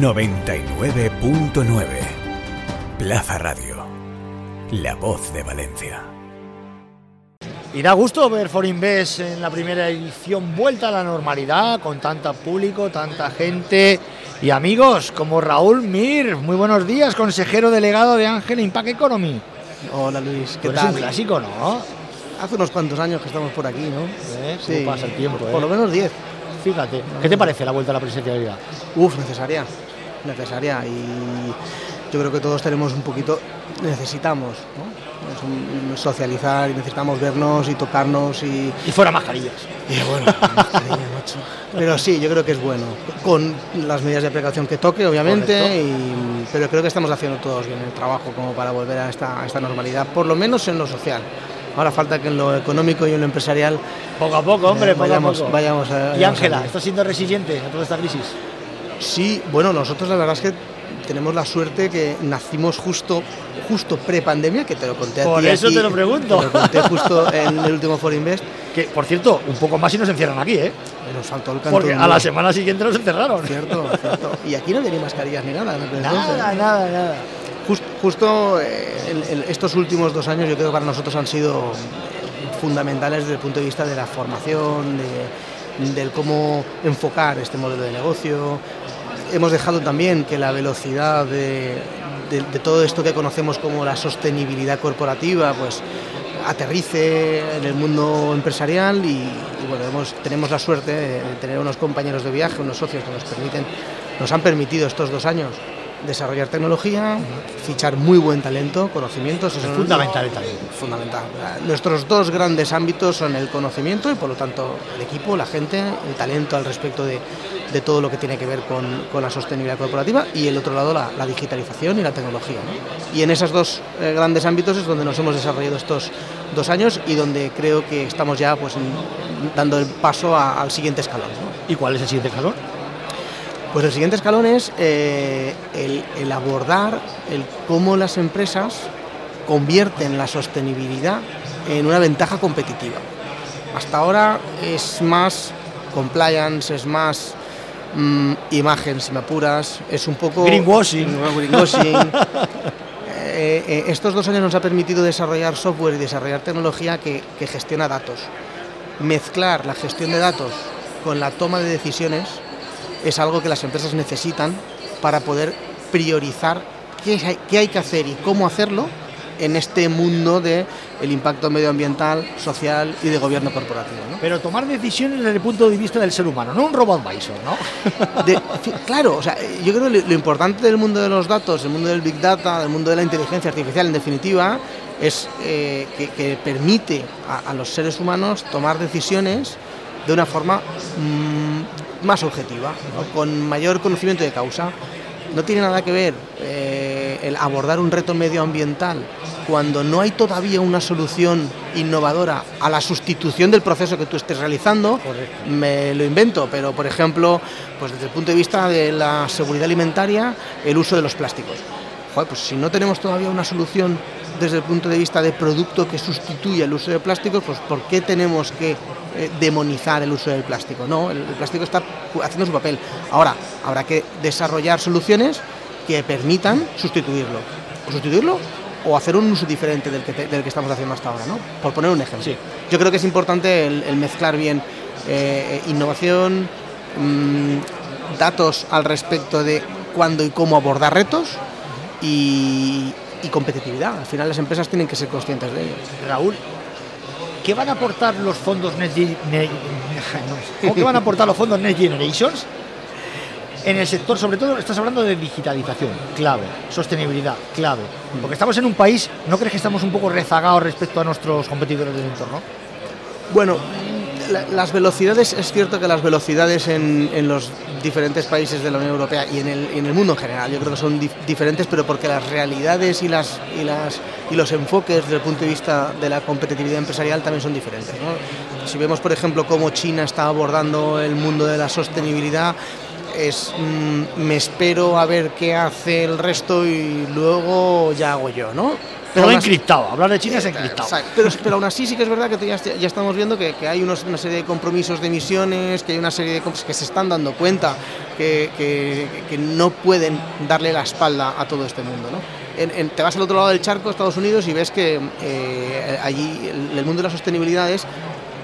99.9 Plaza Radio. La voz de Valencia. Y da gusto ver Forinvest en la primera edición vuelta a la normalidad, con tanto público, tanta gente y amigos como Raúl Mir. Muy buenos días, consejero delegado de Ángel Impact Economy. Hola Luis, ¿qué tal? un clásico, ¿no? Hace unos cuantos años que estamos por aquí, ¿no? ¿Eh? ¿Cómo pasa el tiempo, Por eh? lo menos 10. Fíjate, ¿qué te parece la vuelta a la presencialidad? Uf, necesaria. Necesaria. Y yo creo que todos tenemos un poquito, necesitamos, ¿no? Socializar y necesitamos vernos y tocarnos y, Y fuera mascarillas. y bueno, mascarilla, macho. Pero sí, yo creo que es bueno. Con las medidas de precaución que toque, obviamente, y- pero creo que estamos haciendo todos bien el trabajo como para volver a esta, a esta normalidad, por lo menos en lo social. Ahora falta que en lo económico y en lo empresarial Poco a poco, hombre, Eh, poco vayamos- a poco. vayamos a- y Ángela, ¿estás siendo resiliente a toda esta crisis? Sí, bueno, nosotros la verdad es que tenemos la suerte que nacimos justo justo pre-pandemia, que te lo conté Por eso aquí, te lo pregunto. Te lo conté justo en el último For Invest. Que, por cierto, un poco más y nos encierran aquí, ¿eh? Nos faltó el canto Porque a la semana siguiente nos encerraron. Cierto, cierto. Y aquí no ni mascarillas ni nada. Nada, nada, nada. Just- justo eh, el- el- estos últimos dos años yo creo que para nosotros han sido fundamentales desde el punto de vista de la formación, de, del cómo enfocar este modelo de negocio. Hemos dejado también que la velocidad de, todo esto que conocemos como la sostenibilidad corporativa, pues aterrice en el mundo empresarial y, tenemos la suerte de tener unos compañeros de viaje, unos socios que nos permiten, nos han permitido estos dos años desarrollar tecnología, fichar muy buen talento, conocimientos. eso Es fundamental el talento. Fundamental. Nuestros dos grandes ámbitos son el conocimiento y por lo tanto el equipo, la gente, el talento al respecto de, de todo lo que tiene que ver con, con la sostenibilidad corporativa y el otro lado la, la digitalización y la tecnología. ¿no? Y en esos dos eh, grandes ámbitos es donde nos hemos desarrollado estos dos años y donde creo que estamos ya pues, en- dando el paso a- al siguiente escalón. ¿no? ¿Y cuál es el siguiente escalón? Pues el siguiente escalón es eh, el, el abordar el cómo las empresas convierten la sostenibilidad en una ventaja competitiva. Hasta ahora es más compliance, es más mm, imagen, si me apuras, es un poco... Greenwashing. greenwashing. Eh, eh, estos dos años nos ha permitido desarrollar software y desarrollar tecnología que, que gestiona datos. Mezclar la gestión de datos con la toma de decisiones es algo que las empresas necesitan para poder priorizar qué hay, qué hay que hacer y cómo hacerlo en este mundo del el impacto medioambiental, social y de gobierno corporativo. ¿no? Pero tomar decisiones desde el punto de vista del ser humano, no un robot advisor, ¿no? De- claro, o sea, yo creo que lo, lo importante del mundo de los datos, el mundo del Big Data, del mundo de la inteligencia artificial, en definitiva, es eh, que, que permite a, a los seres humanos tomar decisiones de una forma mm, más objetiva, ¿no? con mayor conocimiento de causa. No tiene nada que ver eh, el abordar un reto medioambiental cuando no hay todavía una solución innovadora a la sustitución del proceso que tú estés realizando, me lo invento, pero por ejemplo, pues desde el punto de vista de la seguridad alimentaria, el uso de los plásticos. Joder, pues si no tenemos todavía una solución desde el punto de vista de producto que sustituya el uso de plásticos, pues ¿por qué tenemos que eh, demonizar el uso del plástico? No, el, el plástico está haciendo su papel. Ahora, habrá que desarrollar soluciones que permitan sustituirlo. O sustituirlo o hacer un uso diferente del que, te- del que estamos haciendo hasta ahora, ¿no? Por poner un ejemplo. Sí. Yo creo que es importante el, el mezclar bien eh, innovación, mm, datos al respecto de cuándo y cómo abordar retos y, y competitividad. Al final las empresas tienen que ser conscientes de ello. Raúl, ¿qué van a aportar los fondos Next, Ne- no, ¿cómo que van a aportar los fondos Next Generations en el sector, sobre todo estás hablando de digitalización, clave, sostenibilidad, clave, porque estamos en un país, ¿no crees que estamos un poco rezagados respecto a nuestros competidores del entorno? Bueno, la- las velocidades, es cierto que las velocidades en, en los diferentes países de la Unión Europea y en el, en el mundo en general, yo creo que son dif- diferentes, pero porque las realidades y, las, y, las, y los enfoques desde el punto de vista de la competitividad empresarial también son diferentes. Si vemos, por ejemplo, cómo China está abordando el mundo de la sostenibilidad, es mm, me espero a ver qué hace el resto y luego ya hago yo, ¿no? Todo aún así- encriptado. Hablar de China es encriptado. Exacto. Pero, pero aún así sí que es verdad que ya, ya estamos viendo que, que hay unos- una serie de compromisos de emisiones, que hay una serie de que se están dando cuenta que, que- que no pueden darle la espalda a todo este mundo. ¿no? En- en- te vas al otro lado del charco, Estados Unidos, y ves que eh, allí el, el mundo de la sostenibilidad es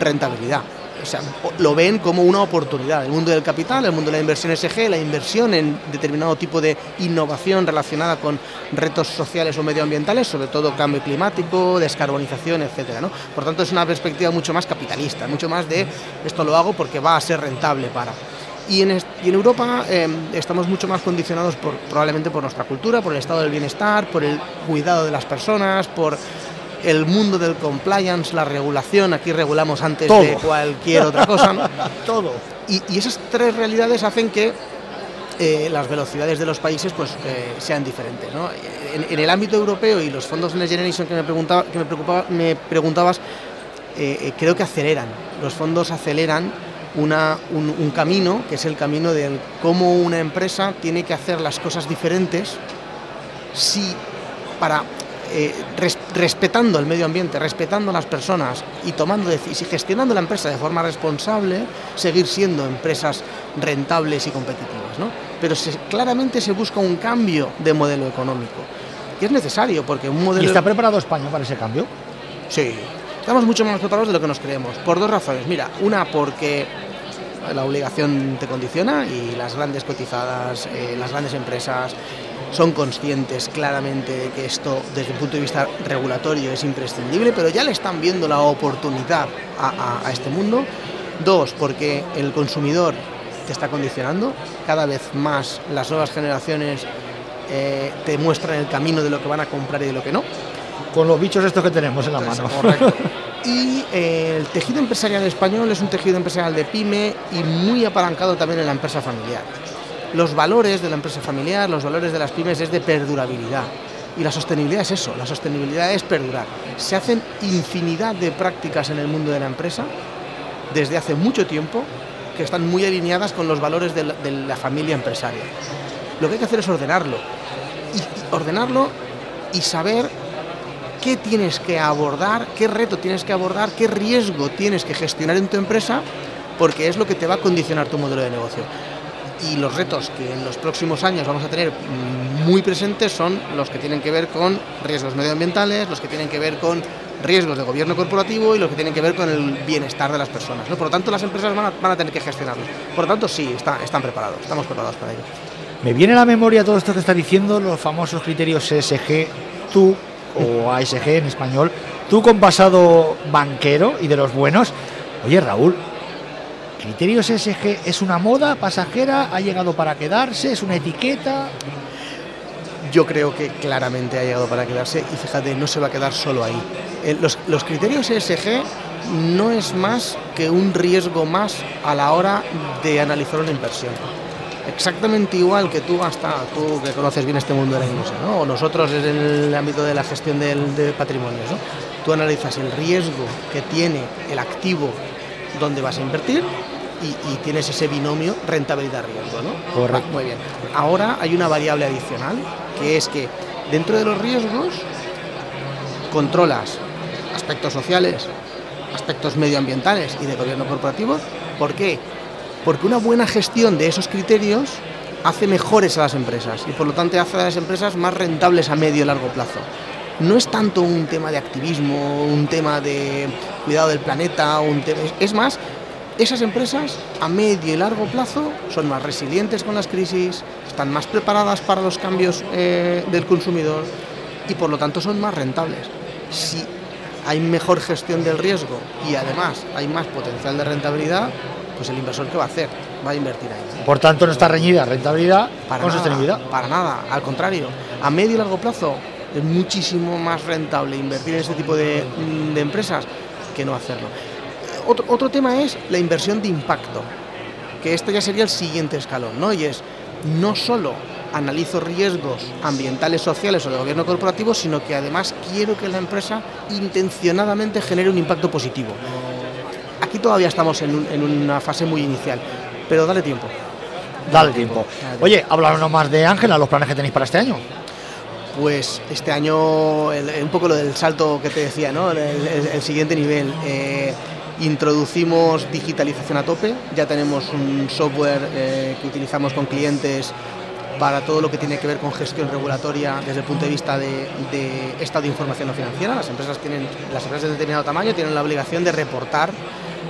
rentabilidad. O sea, lo ven como una oportunidad. El mundo del capital, el mundo de la inversión SG, la inversión en determinado tipo de innovación relacionada con retos sociales o medioambientales, sobre todo cambio climático, descarbonización, etcétera. ¿no? Por tanto, es una perspectiva mucho más capitalista, mucho más de esto lo hago porque va a ser rentable para. Y en, y en Europa eh, estamos mucho más condicionados por, probablemente por nuestra cultura, por el estado del bienestar, por el cuidado de las personas, por el mundo del compliance, la regulación. Aquí regulamos antes Todo. de cualquier otra cosa. ¿no? Todo. Y, y esas tres realidades hacen que eh, las velocidades de los países pues, eh, sean diferentes. ¿no? En, en el ámbito europeo y los fondos Next Generation que me, preguntaba, que me, preocupaba, me preguntabas, eh, creo que aceleran. Los fondos aceleran una- un, un camino, que es el camino del cómo una empresa tiene que hacer las cosas diferentes si para eh, res- respetando el medio ambiente, respetando a las personas y tomando y gestionando la empresa de forma responsable, seguir siendo empresas rentables y competitivas, ¿no? Pero se- claramente se busca un cambio de modelo económico, que es necesario porque un ¿Y modelo está preparado España para ese cambio? Sí, estamos mucho más preparados de lo que nos creemos, por dos razones. Mira, una porque la obligación te condiciona y las grandes cotizadas, eh, las grandes empresas son conscientes claramente de que esto desde el punto de vista regulatorio es imprescindible, pero ya le están viendo la oportunidad a, a- a este mundo. Dos, porque el consumidor te está condicionando, cada vez más las nuevas generaciones eh, te muestran el camino de lo que van a comprar y de lo que no. Con los bichos estos que tenemos en la mano. Correcto. Y eh, el tejido empresarial español es un tejido empresarial de pyme y muy apalancado también en la empresa familiar. Los valores de la empresa familiar, los valores de las pymes es de perdurabilidad. Y la sostenibilidad es eso, la sostenibilidad es perdurar. Se hacen infinidad de prácticas en el mundo de la empresa desde hace mucho tiempo que están muy alineadas con los valores de la, familia empresaria. Lo que hay que hacer es ordenarlo. Ordenarlo y saber qué tienes que abordar, qué reto tienes que abordar, qué riesgo tienes que gestionar en tu empresa, porque es lo que te va a condicionar tu modelo de negocio. Y los retos que en los próximos años vamos a tener muy presentes son los que tienen que ver con riesgos medioambientales, los que tienen que ver con riesgos de gobierno corporativo y los que tienen que ver con el bienestar de las personas. ¿no? Por lo tanto, las empresas van a, van a tener que gestionarlos. Por lo tanto, sí, está- están preparados, estamos preparados para ello. Me viene a la memoria todo esto que está diciendo, los famosos criterios ESG, tú, o ASG en español, tú con pasado banquero y de los buenos. Oye, Raúl, ¿criterios ESG es una moda pasajera? ¿Ha llegado para quedarse? ¿Es una etiqueta? Yo creo que claramente ha llegado para quedarse y fíjate, no se va a quedar solo ahí. Eh, Los, los criterios ESG no es más que un riesgo más a la hora de analizar una inversión. Exactamente igual que tú hasta tú que conoces bien este mundo de la inversión, ¿no? o nosotros en el ámbito de la gestión del, de patrimonios. ¿no? Tú analizas el riesgo que tiene el activo donde vas a invertir y, y tienes ese binomio rentabilidad-riesgo. ¿no? Correcto. Muy bien. Ahora hay una variable adicional, que es que dentro de los riesgos controlas aspectos sociales, aspectos medioambientales y de gobierno corporativo. ¿Por qué? Porque una buena gestión de esos criterios hace mejores a las empresas y por lo tanto hace a las empresas más rentables a medio y largo plazo. No es tanto un tema de activismo, un tema de cuidado del planeta, un tema, es más, esas empresas a medio y largo plazo son más resilientes con las crisis, están más preparadas para los cambios eh, del consumidor y por lo tanto son más rentables. Si hay mejor gestión del riesgo y además hay más potencial de rentabilidad, pues el inversor ¿qué va a hacer? Va a invertir ahí. Por tanto, no está reñida rentabilidad Para con nada, sostenibilidad. Para nada, al contrario. A medio y largo plazo es muchísimo más rentable invertir en este tipo de, de empresas que no hacerlo. Otro, otro tema es la inversión de impacto, que esto ya sería el siguiente escalón, ¿no? Y es no solo analizo riesgos ambientales, sociales o de gobierno corporativo, sino que además quiero que la empresa intencionadamente genere un impacto positivo. Aquí todavía estamos en, un- en una fase muy inicial, pero dale tiempo. Dale tiempo. Dale. Oye, háblanos más de Ángela, los planes que tenéis para este año. pues este año un poco lo del salto que te decía, ¿no? el, siguiente nivel. Eh, introducimos digitalización a tope, ya tenemos un software eh, que utilizamos con clientes para todo lo que tiene que ver con gestión regulatoria desde el punto de vista de, estado de información no financiera. Las empresas, tienen, las empresas de determinado tamaño tienen la obligación de reportar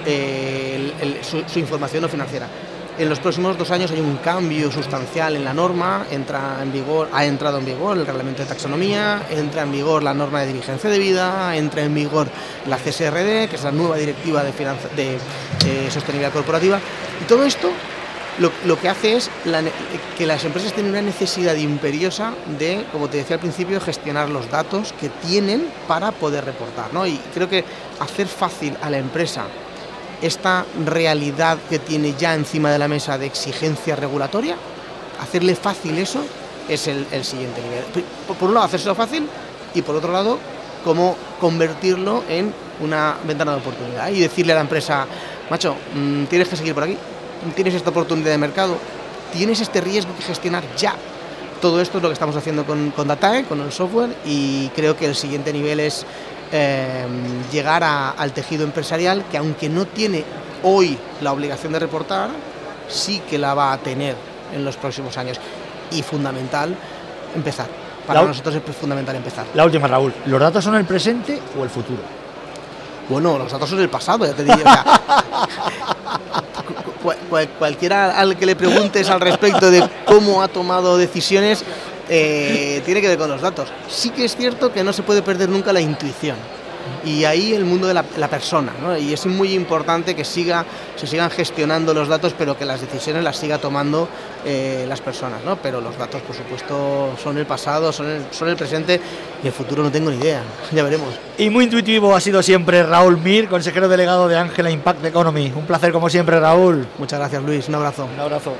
eh, su información no financiera. En los próximos dos años hay un cambio sustancial en la norma, entra en vigor, ha entrado en vigor el reglamento de taxonomía, entra en vigor la norma de diligencia de vida, entra en vigor la CSRD, que es la nueva directiva de, sostenibilidad corporativa, y todo esto lo, que hace es que las empresas tienen una necesidad imperiosa de, como te decía al principio, gestionar los datos que tienen para poder reportar. ¿no? Y creo que hacer fácil a la empresa esta realidad que tiene ya encima de la mesa de exigencia regulatoria, hacerle fácil eso es el, siguiente nivel. Por un lado, hacérselo fácil y por otro lado, cómo convertirlo en una ventana de oportunidad y decirle a la empresa, macho, mm, tienes que seguir por aquí, tienes esta oportunidad de mercado, tienes este riesgo que gestionar ya. Todo esto es lo que estamos haciendo con, con Datae, con el software, y creo que el siguiente nivel es Em, llegar al tejido empresarial que aunque no tiene hoy la obligación de reportar, sí que la va a tener en los próximos años. Y fundamental, empezar. Para nosotros es fundamental empezar. La última, Raúl. ¿Los datos son el presente o el futuro? Bueno, los datos son el pasado, ya te cualquiera al que le preguntes al respecto de cómo ha tomado decisiones, eh, tiene que ver con los datos. Sí que es cierto que no se puede perder nunca la intuición. Y ahí el mundo de la, persona, y es muy importante que siga, se sigan gestionando los datos, pero que las decisiones las siga tomando eh, las personas. ¿no? Pero los datos, por supuesto, son el pasado, son el, son el presente y el futuro no tengo ni idea, ya veremos. Y muy intuitivo ha sido siempre Raúl Mir, consejero delegado de Ángela Impact Economy. Un placer como siempre, Raúl. Muchas gracias, Luis. Un abrazo. Un abrazo.